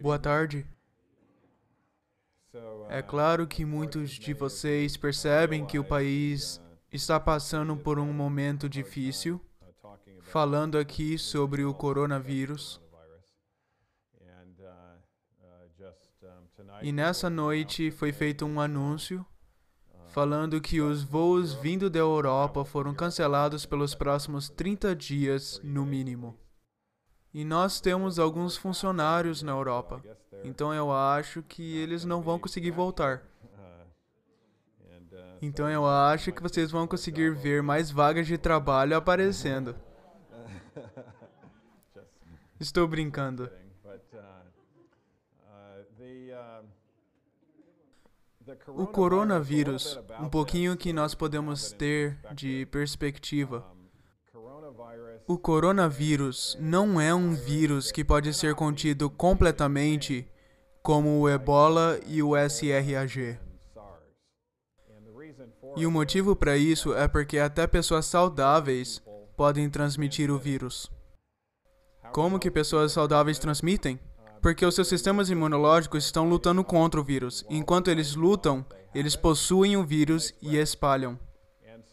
Boa tarde. É claro que muitos de vocês percebem que o país está passando por um momento difícil, falando aqui sobre o coronavírus. E nessa noite foi feito um anúncio falando que os voos vindo da Europa foram cancelados pelos próximos 30 dias, no mínimo. E nós temos alguns funcionários na Europa, então eu acho que eles não vão conseguir voltar. Então eu acho que vocês vão conseguir ver mais vagas de trabalho aparecendo. Estou brincando. O coronavírus, um pouquinho que nós podemos ter de perspectiva. O coronavírus não é um vírus que pode ser contido completamente como o ebola e o SRAG. E o motivo para isso é porque até pessoas saudáveis podem transmitir o vírus. Como que pessoas saudáveis transmitem? Porque os seus sistemas imunológicos estão lutando contra o vírus. Enquanto eles lutam, eles possuem o vírus e espalham.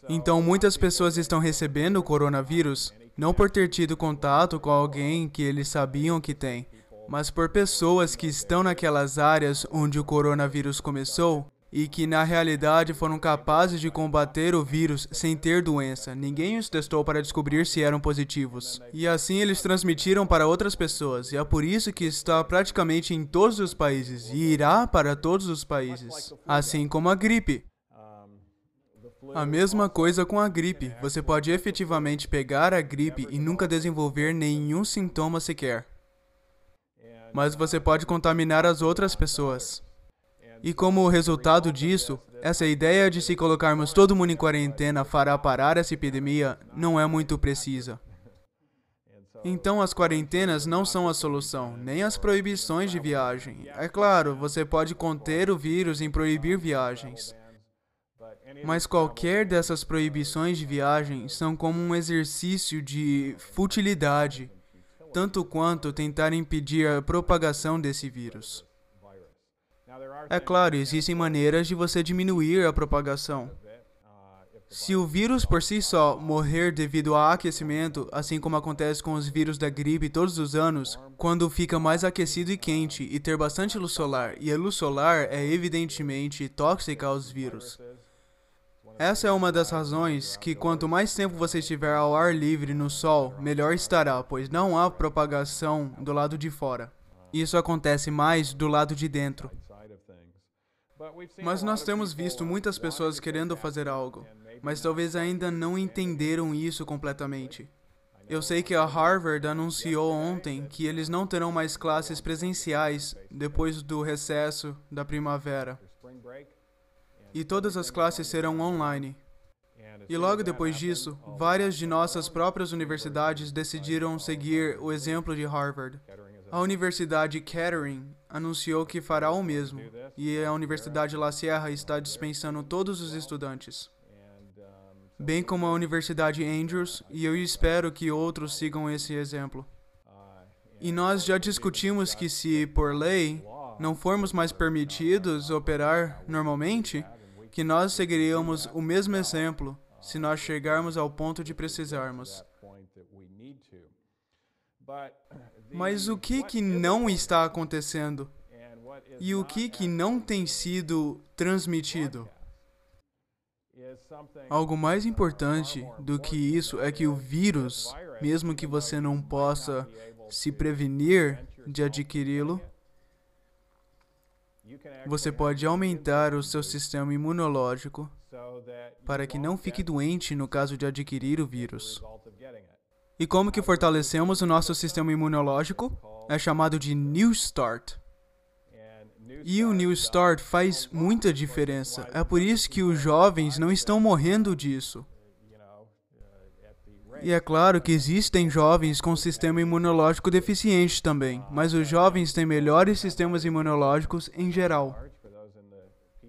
Então, muitas pessoas estão recebendo o coronavírus não por ter tido contato com alguém que eles sabiam que tem, mas por pessoas que estão naquelas áreas onde o coronavírus começou e que na realidade foram capazes de combater o vírus sem ter doença. Ninguém os testou para descobrir se eram positivos. E assim eles transmitiram para outras pessoas, e é por isso que está praticamente em todos os países e irá para todos os países, assim como a gripe. A mesma coisa com a gripe. Você pode efetivamente pegar a gripe e nunca desenvolver nenhum sintoma sequer. Mas você pode contaminar as outras pessoas. E como resultado disso, essa ideia de se colocarmos todo mundo em quarentena fará parar essa epidemia não é muito precisa. Então, as quarentenas não são a solução, nem as proibições de viagem. É claro, você pode conter o vírus em proibir viagens. Mas qualquer dessas proibições de viagem são como um exercício de futilidade, tanto quanto tentar impedir a propagação desse vírus. É claro, existem maneiras de você diminuir a propagação. Se o vírus por si só morrer devido a aquecimento, assim como acontece com os vírus da gripe todos os anos, quando fica mais aquecido e quente e ter bastante luz solar, e a luz solar é evidentemente tóxica aos vírus. Essa é uma das razões que quanto mais tempo você estiver ao ar livre no sol, melhor estará, pois não há propagação do lado de fora. Isso acontece mais do lado de dentro. Mas nós temos visto muitas pessoas querendo fazer algo, mas talvez ainda não entenderam isso completamente. Eu sei que a Harvard anunciou ontem que eles não terão mais classes presenciais depois do recesso da primavera. E todas as classes serão online. E logo depois disso, várias de nossas próprias universidades decidiram seguir o exemplo de Harvard. A Universidade Kettering anunciou que fará o mesmo, e a Universidade La Sierra está dispensando todos os estudantes. Bem como a Universidade Andrews, e eu espero que outros sigam esse exemplo. E nós já discutimos que se, por lei, não formos mais permitidos operar normalmente, que nós seguiríamos o mesmo exemplo se nós chegarmos ao ponto de precisarmos. Mas o que que não está acontecendo? E o que que não tem sido transmitido? Algo mais importante do que isso é que o vírus, mesmo que você não possa se prevenir de adquiri-lo, você pode aumentar o seu sistema imunológico para que não fique doente no caso de adquirir o vírus. E como que fortalecemos o nosso sistema imunológico? É chamado de New Start. E o New Start faz muita diferença. É por isso que os jovens não estão morrendo disso. E é claro que existem jovens com sistema imunológico deficiente também, mas os jovens têm melhores sistemas imunológicos em geral.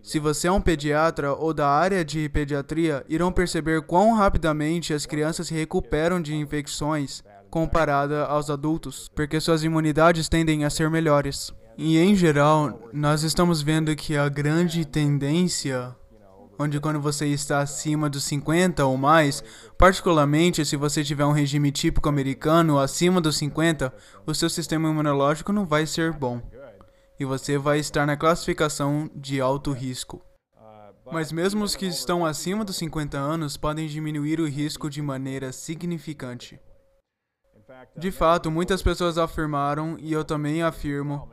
Se você é um pediatra ou da área de pediatria, irão perceber quão rapidamente as crianças se recuperam de infecções comparada aos adultos, porque suas imunidades tendem a ser melhores. E em geral, nós estamos vendo que a grande tendência, onde quando você está acima dos 50 ou mais, particularmente se você tiver um regime típico americano acima dos 50, o seu sistema imunológico não vai ser bom. E você vai estar na classificação de alto risco. Mas mesmo os que estão acima dos 50 anos podem diminuir o risco de maneira significante. De fato, muitas pessoas afirmaram, e eu também afirmo,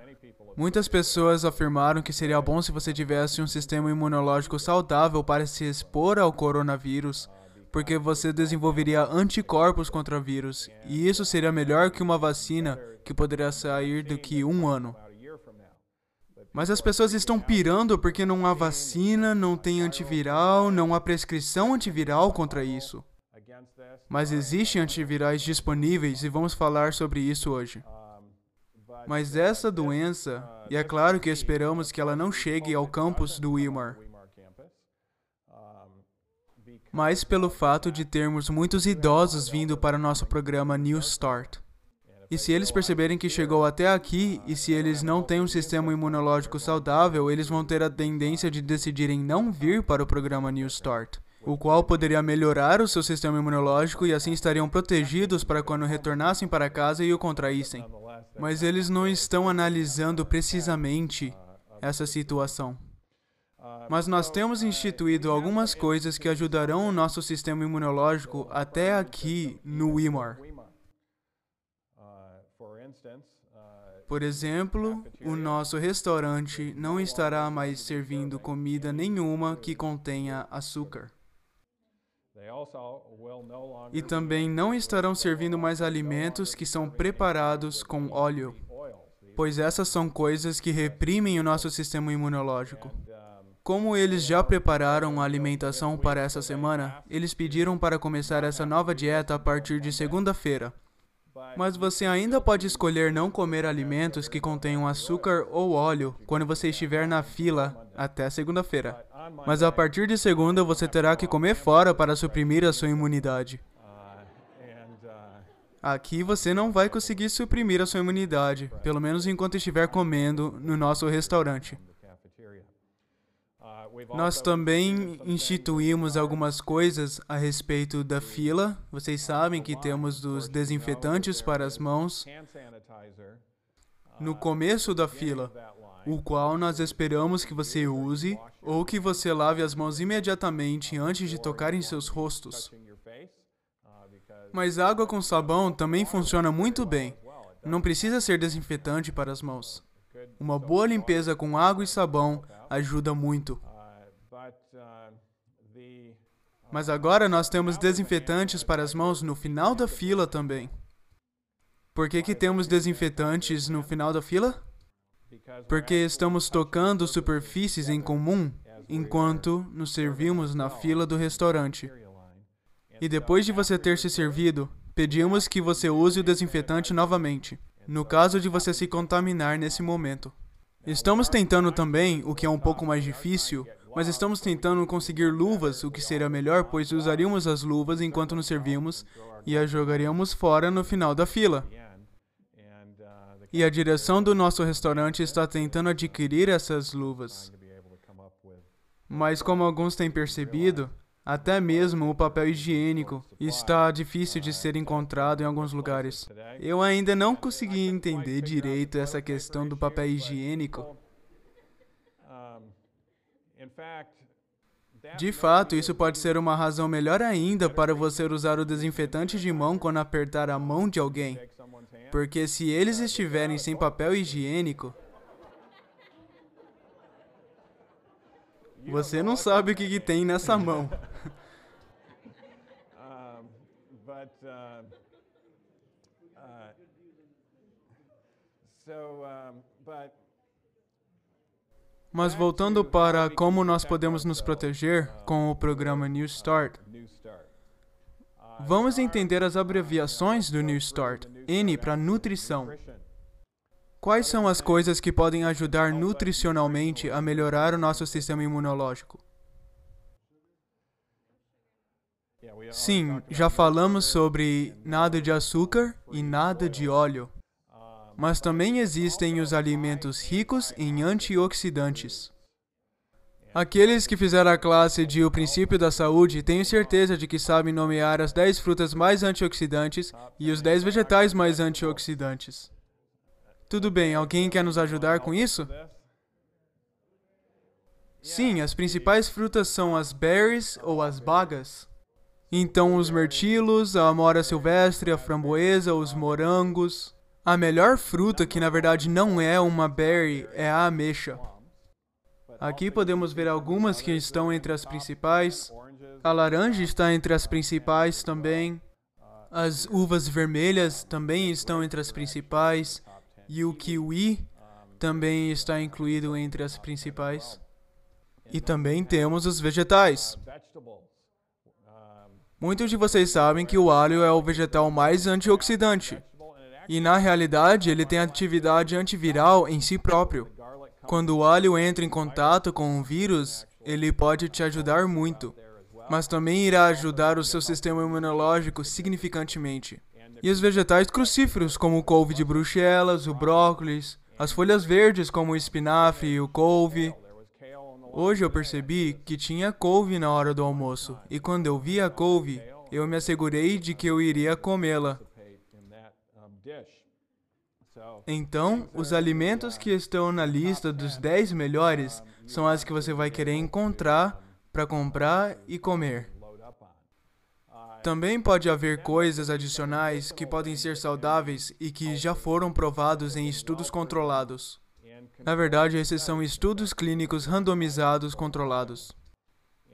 muitas pessoas afirmaram que seria bom se você tivesse um sistema imunológico saudável para se expor ao coronavírus, porque você desenvolveria anticorpos contra o vírus, e isso seria melhor que uma vacina que poderia sair do que um ano. Mas as pessoas estão pirando porque não há vacina, não tem antiviral, não há prescrição antiviral contra isso. Mas existem antivirais disponíveis e vamos falar sobre isso hoje. Mas essa doença, e é claro que esperamos que ela não chegue ao campus do Wilmar, mas pelo fato de termos muitos idosos vindo para o nosso programa New Start. E se eles perceberem que chegou até aqui, e se eles não têm um sistema imunológico saudável, eles vão ter a tendência de decidirem não vir para o programa New Start, o qual poderia melhorar o seu sistema imunológico e assim estariam protegidos para quando retornassem para casa e o contraíssem. Mas eles não estão analisando precisamente essa situação. Mas nós temos instituído algumas coisas que ajudarão o nosso sistema imunológico até aqui no WIMAR. Por exemplo, o nosso restaurante não estará mais servindo comida nenhuma que contenha açúcar. E também não estarão servindo mais alimentos que são preparados com óleo, pois essas são coisas que reprimem o nosso sistema imunológico. Como eles já prepararam a alimentação para essa semana, eles pediram para começar essa nova dieta a partir de segunda-feira. Mas você ainda pode escolher não comer alimentos que contenham açúcar ou óleo quando você estiver na fila até segunda-feira. Mas a partir de segunda você terá que comer fora para suprimir a sua imunidade. Aqui você não vai conseguir suprimir a sua imunidade, pelo menos enquanto estiver comendo no nosso restaurante. Nós também instituímos algumas coisas a respeito da fila. Vocês sabem que temos os desinfetantes para as mãos no começo da fila, o qual nós esperamos que você use ou que você lave as mãos imediatamente antes de tocar em seus rostos. Mas água com sabão também funciona muito bem. Não precisa ser desinfetante para as mãos. Uma boa limpeza com água e sabão ajuda muito. Mas agora nós temos desinfetantes para as mãos no final da fila também. Por que, que temos desinfetantes no final da fila? Porque estamos tocando superfícies em comum enquanto nos servimos na fila do restaurante. E depois de você ter se servido, pedimos que você use o desinfetante novamente, no caso de você se contaminar nesse momento. Estamos tentando também, o que é um pouco mais difícil, mas estamos tentando conseguir luvas, o que seria melhor, pois usaríamos as luvas enquanto nos servimos e as jogaríamos fora no final da fila. E a direção do nosso restaurante está tentando adquirir essas luvas. Mas como alguns têm percebido, até mesmo o papel higiênico está difícil de ser encontrado em alguns lugares. Eu ainda não consegui entender direito essa questão do papel higiênico. De fato, isso pode ser uma razão melhor ainda para você usar o desinfetante de mão quando apertar a mão de alguém. Porque se eles estiverem sem papel higiênico, você não sabe o que, que tem nessa mão. So, um, but mas voltando para como nós podemos nos proteger com o programa New Start, vamos entender as abreviações do New Start. N para nutrição. Quais são as coisas que podem ajudar nutricionalmente a melhorar o nosso sistema imunológico? Sim, já falamos sobre nada de açúcar e nada de óleo. Mas também existem os alimentos ricos em antioxidantes. Aqueles que fizeram a classe de O Princípio da Saúde tenho certeza de que sabem nomear as 10 frutas mais antioxidantes e os 10 vegetais mais antioxidantes. Tudo bem, alguém quer nos ajudar com isso? Sim, as principais frutas são as berries ou as bagas. Então, os mirtilos, a amora silvestre, a framboesa, os morangos. A melhor fruta, que na verdade não é uma berry, é a ameixa. Aqui podemos ver algumas que estão entre as principais. A laranja está entre as principais também. As uvas vermelhas também estão entre as principais. E o kiwi também está incluído entre as principais. E também temos os vegetais. Muitos de vocês sabem que o alho é o vegetal mais antioxidante. E na realidade, ele tem atividade antiviral em si próprio. Quando o alho entra em contato com um vírus, ele pode te ajudar muito, mas também irá ajudar o seu sistema imunológico significantemente. E os vegetais crucíferos, como o couve de bruxelas, o brócolis, as folhas verdes, como o espinafre e o couve. Hoje eu percebi que tinha couve na hora do almoço, e quando eu vi a couve, eu me assegurei de que eu iria comê-la. Então, os alimentos que estão na lista dos 10 melhores são as que você vai querer encontrar para comprar e comer. Também pode haver coisas adicionais que podem ser saudáveis e que já foram provados em estudos controlados. Na verdade, esses são estudos clínicos randomizados controlados.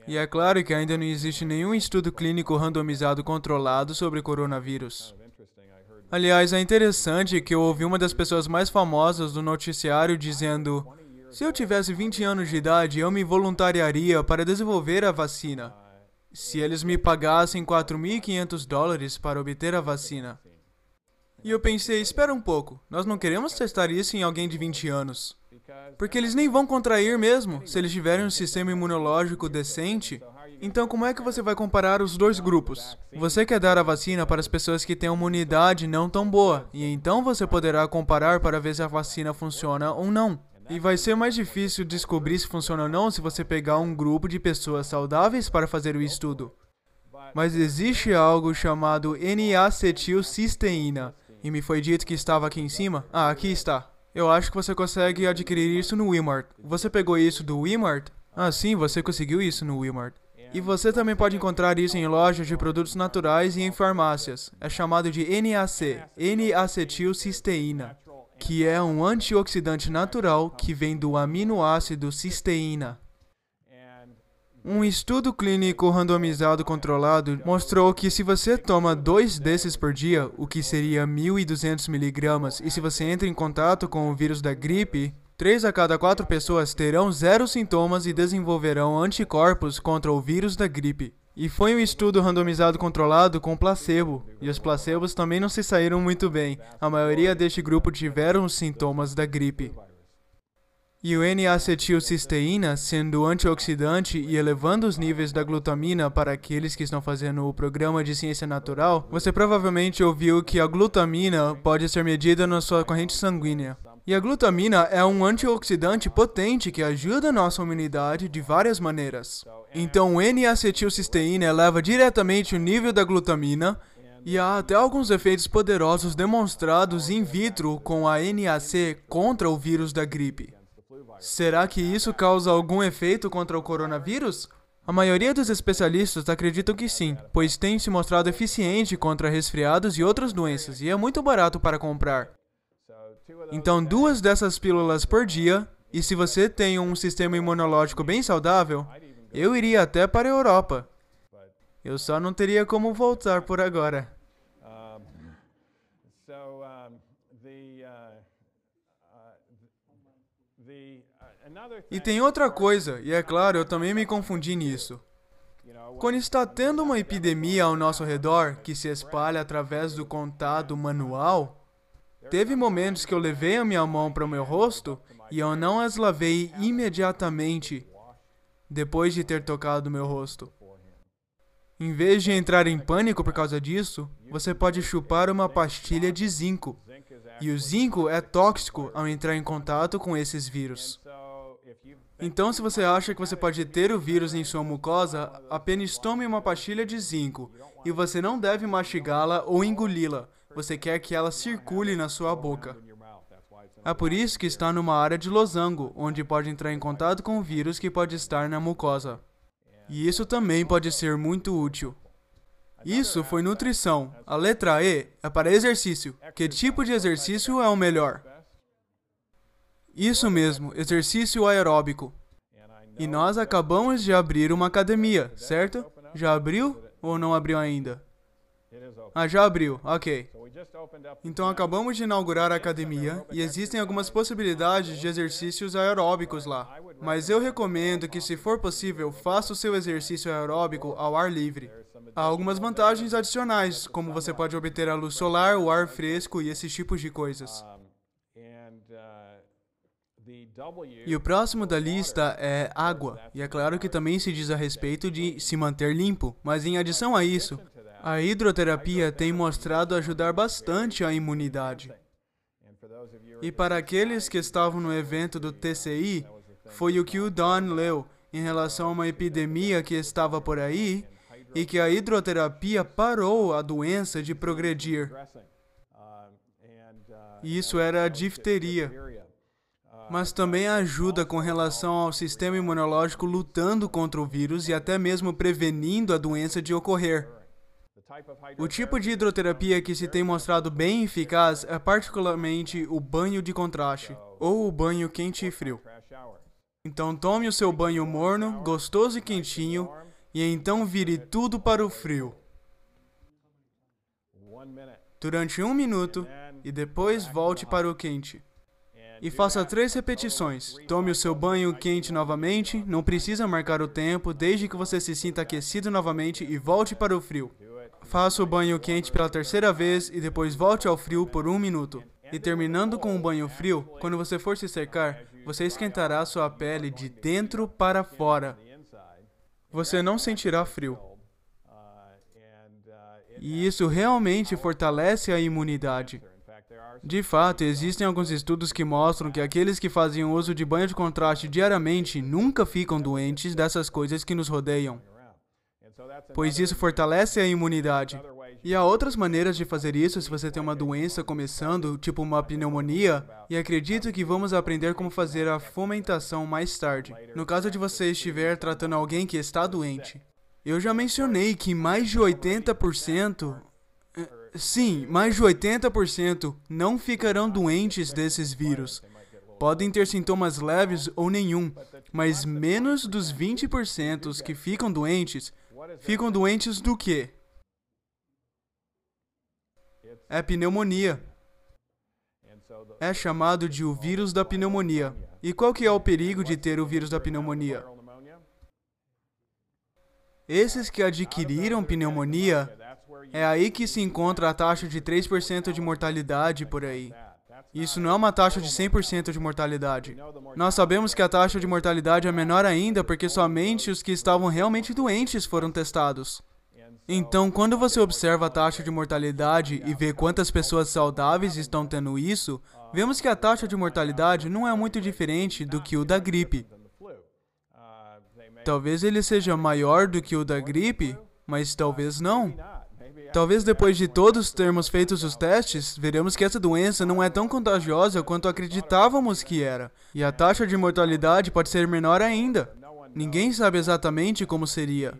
E é claro que ainda não existe nenhum estudo clínico randomizado controlado sobre coronavírus. Aliás, é interessante que eu ouvi uma das pessoas mais famosas do noticiário dizendo: se eu tivesse 20 anos de idade, eu me voluntariaria para desenvolver a vacina. Se eles me pagassem 4.500 dólares para obter a vacina. E eu pensei: espera um pouco, nós não queremos testar isso em alguém de 20 anos. Porque eles nem vão contrair mesmo, se eles tiverem um sistema imunológico decente. Então, como é que você vai comparar os dois grupos? Você quer dar a vacina para as pessoas que têm uma imunidade não tão boa, e então você poderá comparar para ver se a vacina funciona ou não. E vai ser mais difícil descobrir se funciona ou não se você pegar um grupo de pessoas saudáveis para fazer o estudo. Mas existe algo chamado N-acetilcisteína, e me foi dito que estava aqui em cima. Ah, aqui está. Eu acho que você consegue adquirir isso no Walmart. Você pegou isso do Walmart? Ah, sim, você conseguiu isso no Walmart. E você também pode encontrar isso em lojas de produtos naturais e em farmácias. É chamado de NAC, N-acetilcisteína, que é um antioxidante natural que vem do aminoácido cisteína. Um estudo clínico randomizado controlado mostrou que se você toma dois desses por dia, o que seria 1.200 miligramas, e se você entra em contato com o vírus da gripe, Três a cada quatro pessoas terão zero sintomas e desenvolverão anticorpos contra o vírus da gripe. E foi um estudo randomizado controlado com placebo, e os placebos também não se saíram muito bem. A maioria deste grupo tiveram os sintomas da gripe. E o N-acetilcisteína, sendo antioxidante e elevando os níveis da glutamina para aqueles que estão fazendo o programa de ciência natural, você provavelmente ouviu que a glutamina pode ser medida na sua corrente sanguínea. E a glutamina é um antioxidante potente que ajuda a nossa imunidade de várias maneiras. Então, N-acetilcisteína eleva diretamente o nível da glutamina e há até alguns efeitos poderosos demonstrados in vitro com a NAC contra o vírus da gripe. Será que isso causa algum efeito contra o coronavírus? A maioria dos especialistas acreditam que sim, pois tem se mostrado eficiente contra resfriados e outras doenças e é muito barato para comprar. Então, duas dessas pílulas por dia, e se você tem um sistema imunológico bem saudável, eu iria até para a Europa. Eu só não teria como voltar por agora. E tem outra coisa, e é claro, eu também me confundi nisso. Quando está tendo uma epidemia ao nosso redor que se espalha através do contato manual, Teve momentos que eu levei a minha mão para o meu rosto e eu não as lavei imediatamente depois de ter tocado meu rosto. Em vez de entrar em pânico por causa disso, você pode chupar uma pastilha de zinco. E o zinco é tóxico ao entrar em contato com esses vírus. Então, se você acha que você pode ter o vírus em sua mucosa, apenas tome uma pastilha de zinco. E você não deve mastigá-la ou engoli-la. Você quer que ela circule na sua boca. É por isso que está numa área de losango, onde pode entrar em contato com o vírus que pode estar na mucosa. E isso também pode ser muito útil. Isso foi nutrição. A letra E é para exercício. Que tipo de exercício é o melhor? Isso mesmo, exercício aeróbico. E nós acabamos de abrir uma academia, certo? Já abriu ou não abriu ainda? Ah, já abriu, ok. Então acabamos de inaugurar a academia e existem algumas possibilidades de exercícios aeróbicos lá. Mas eu recomendo que, se for possível, faça o seu exercício aeróbico ao ar livre. Há algumas vantagens adicionais, como você pode obter a luz solar, o ar fresco e esses tipos de coisas. E o próximo da lista é água, e é claro que também se diz a respeito de se manter limpo, mas em adição a isso, a hidroterapia tem mostrado ajudar bastante a imunidade. E para aqueles que estavam no evento do TCI, foi o que o Don leu em relação a uma epidemia que estava por aí e que a hidroterapia parou a doença de progredir. E isso era a difteria. Mas também ajuda com relação ao sistema imunológico lutando contra o vírus e até mesmo prevenindo a doença de ocorrer. O tipo de hidroterapia que se tem mostrado bem eficaz é particularmente o banho de contraste, ou o banho quente e frio. Então tome o seu banho morno, gostoso e quentinho, e então vire tudo para o frio. Durante um minuto, e depois volte para o quente. E faça três repetições. Tome o seu banho quente novamente, não precisa marcar o tempo, desde que você se sinta aquecido novamente e volte para o frio. Faça o banho quente pela terceira vez e depois volte ao frio por um minuto. E terminando com o banho frio, quando você for se secar, você esquentará sua pele de dentro para fora. Você não sentirá frio. E isso realmente fortalece a imunidade. De fato, existem alguns estudos que mostram que aqueles que fazem uso de banho de contraste diariamente nunca ficam doentes dessas coisas que nos rodeiam pois isso fortalece a imunidade. E há outras maneiras de fazer isso se você tem uma doença começando, tipo uma pneumonia, e acredito que vamos aprender como fazer a fomentação mais tarde, no caso de você estiver tratando alguém que está doente. Eu já mencionei que mais de 80%, eh, sim, mais de 80% não ficarão doentes desses vírus. Podem ter sintomas leves ou nenhum, mas menos dos 20% que ficam doentes ficam doentes do quê? É pneumonia. É chamado de o vírus da pneumonia. E qual que é o perigo de ter o vírus da pneumonia? Esses que adquiriram pneumonia, é aí que se encontra a taxa de 3% de mortalidade por aí. Isso não é uma taxa de 100% de mortalidade. Nós sabemos que a taxa de mortalidade é menor ainda porque somente os que estavam realmente doentes foram testados. Então, quando você observa a taxa de mortalidade e vê quantas pessoas saudáveis estão tendo isso, vemos que a taxa de mortalidade não é muito diferente do que o da gripe. Talvez ele seja maior do que o da gripe, mas talvez não. Talvez depois de todos termos feito os testes, veremos que essa doença não é tão contagiosa quanto acreditávamos que era, e a taxa de mortalidade pode ser menor ainda. Ninguém sabe exatamente como seria.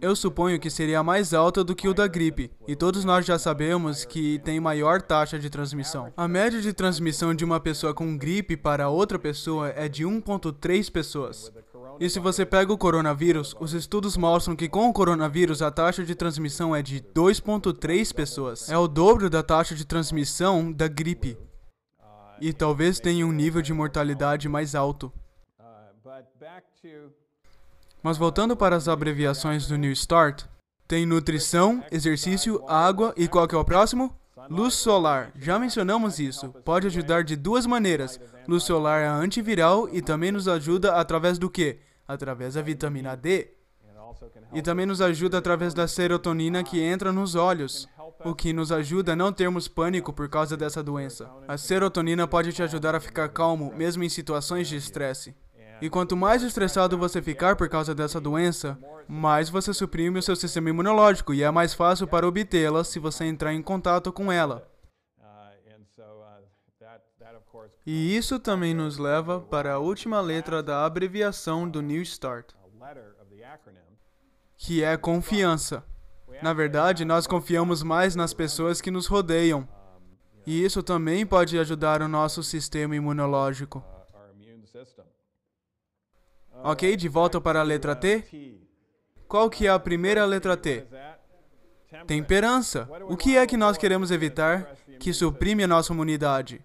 Eu suponho que seria mais alta do que o da gripe, e todos nós já sabemos que tem maior taxa de transmissão. A média de transmissão de uma pessoa com gripe para outra pessoa é de 1,3 pessoas. E se você pega o coronavírus, os estudos mostram que com o coronavírus a taxa de transmissão é de 2,3 pessoas. É o dobro da taxa de transmissão da gripe. E talvez tenha um nível de mortalidade mais alto. Mas voltando para as abreviações do New Start, tem nutrição, exercício, água e qual que é o próximo? Luz solar. Já mencionamos isso. Pode ajudar de duas maneiras. Luz solar é antiviral e também nos ajuda através do que? Através da vitamina D. E também nos ajuda através da serotonina que entra nos olhos. o que nos ajuda a não termos pânico por causa dessa doença. A serotonina pode te ajudar a ficar calmo, mesmo em situações de estresse. E quanto mais estressado você ficar por causa dessa doença, mais você suprime o seu sistema imunológico e é mais fácil para obtê-la se você entrar em contato com ela. E isso também nos leva para a última letra da abreviação do New Start, que é confiança. Na verdade, nós confiamos mais nas pessoas que nos rodeiam. E isso também pode ajudar o nosso sistema imunológico. Ok, de volta para a letra T. Qual que é a primeira letra T? Temperança. O que é que nós queremos evitar que suprime a nossa imunidade?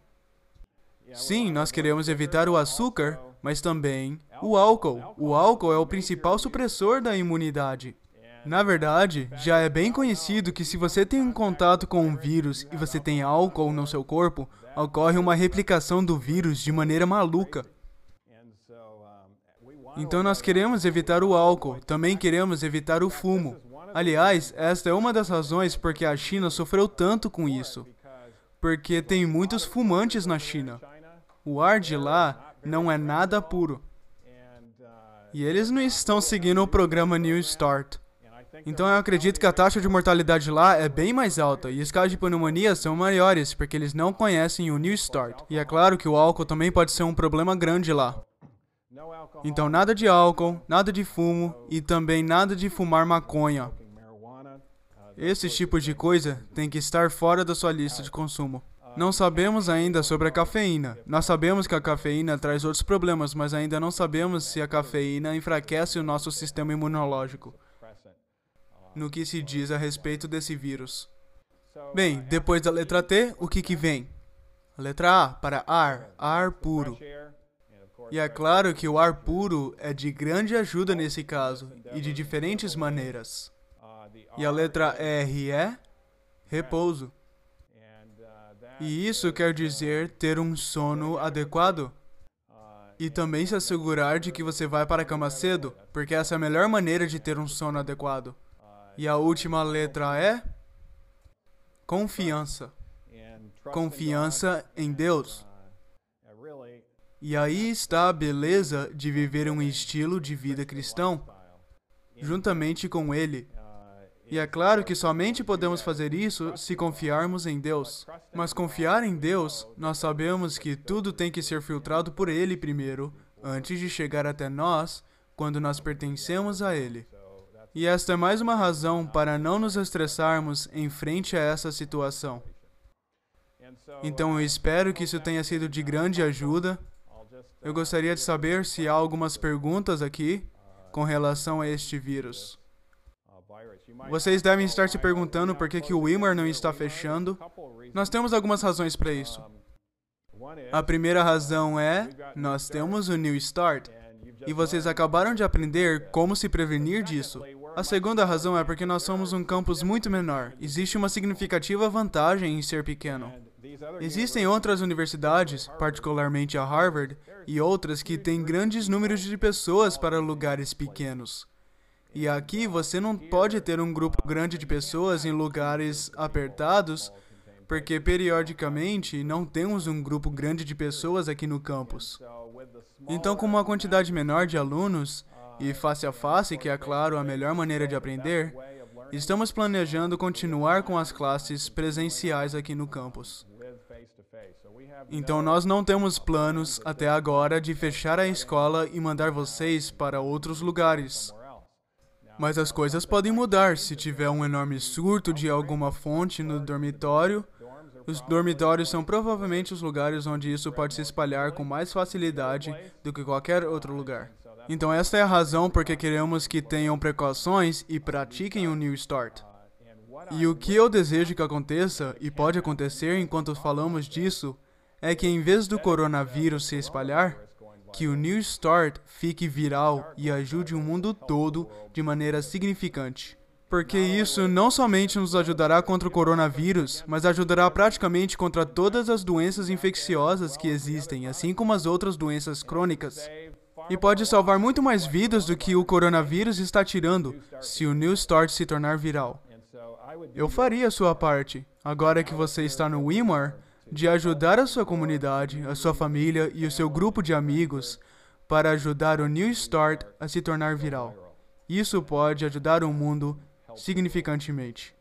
Sim, nós queremos evitar o açúcar, mas também o álcool. O álcool é o principal supressor da imunidade. Na verdade, já é bem conhecido que se você tem um contato com um vírus e você tem álcool no seu corpo, ocorre uma replicação do vírus de maneira maluca. Então nós queremos evitar o álcool, também queremos evitar o fumo. Aliás, esta é uma das razões porque a China sofreu tanto com isso. Porque tem muitos fumantes na China. O ar de lá não é nada puro. E eles não estão seguindo o programa New Start. Então eu acredito que a taxa de mortalidade lá é bem mais alta e os casos de pneumonia são maiores porque eles não conhecem o New Start. E é claro que o álcool também pode ser um problema grande lá. Então, nada de álcool, nada de fumo e também nada de fumar maconha. Esses tipos de coisa tem que estar fora da sua lista de consumo. Não sabemos ainda sobre a cafeína. Nós sabemos que a cafeína traz outros problemas, mas ainda não sabemos se a cafeína enfraquece o nosso sistema imunológico. No que se diz a respeito desse vírus. Bem, depois da letra T, o que que vem? Letra A para ar, ar puro. E é claro que o ar puro é de grande ajuda nesse caso, e de diferentes maneiras. E a letra R é repouso. E isso quer dizer ter um sono adequado. E também se assegurar de que você vai para a cama cedo, porque essa é a melhor maneira de ter um sono adequado. E a última letra é confiança. Confiança em Deus. E aí está a beleza de viver um estilo de vida cristão, juntamente com Ele. E é claro que somente podemos fazer isso se confiarmos em Deus. Mas confiar em Deus, nós sabemos que tudo tem que ser filtrado por Ele primeiro, antes de chegar até nós, quando nós pertencemos a Ele. E esta é mais uma razão para não nos estressarmos em frente a essa situação. Então eu espero que isso tenha sido de grande ajuda. Eu gostaria de saber se há algumas perguntas aqui com relação a este vírus. Vocês devem estar se perguntando por que, que o Wilmer não está fechando. Nós temos algumas razões para isso. A primeira razão é: nós temos o New Start. E vocês acabaram de aprender como se prevenir disso. A segunda razão é porque nós somos um campus muito menor. Existe uma significativa vantagem em ser pequeno. Existem outras universidades, particularmente a Harvard, e outras que têm grandes números de pessoas para lugares pequenos. E aqui você não pode ter um grupo grande de pessoas em lugares apertados, porque periodicamente não temos um grupo grande de pessoas aqui no campus. Então, com uma quantidade menor de alunos, e face a face, que é claro a melhor maneira de aprender, estamos planejando continuar com as classes presenciais aqui no campus. Então, nós não temos planos até agora de fechar a escola e mandar vocês para outros lugares. Mas as coisas podem mudar se tiver um enorme surto de alguma fonte no dormitório. Os dormitórios são provavelmente os lugares onde isso pode se espalhar com mais facilidade do que qualquer outro lugar. Então, esta é a razão porque queremos que tenham precauções e pratiquem o New Start. E o que eu desejo que aconteça, e pode acontecer enquanto falamos disso, é que em vez do coronavírus se espalhar, que o New Start fique viral e ajude o mundo todo de maneira significante. Porque isso não somente nos ajudará contra o coronavírus, mas ajudará praticamente contra todas as doenças infecciosas que existem, assim como as outras doenças crônicas. E pode salvar muito mais vidas do que o coronavírus está tirando se o New Start se tornar viral. Eu faria a sua parte, agora que você está no WeMore, de ajudar a sua comunidade, a sua família e o seu grupo de amigos para ajudar o New Start a se tornar viral. Isso pode ajudar o mundo significantemente.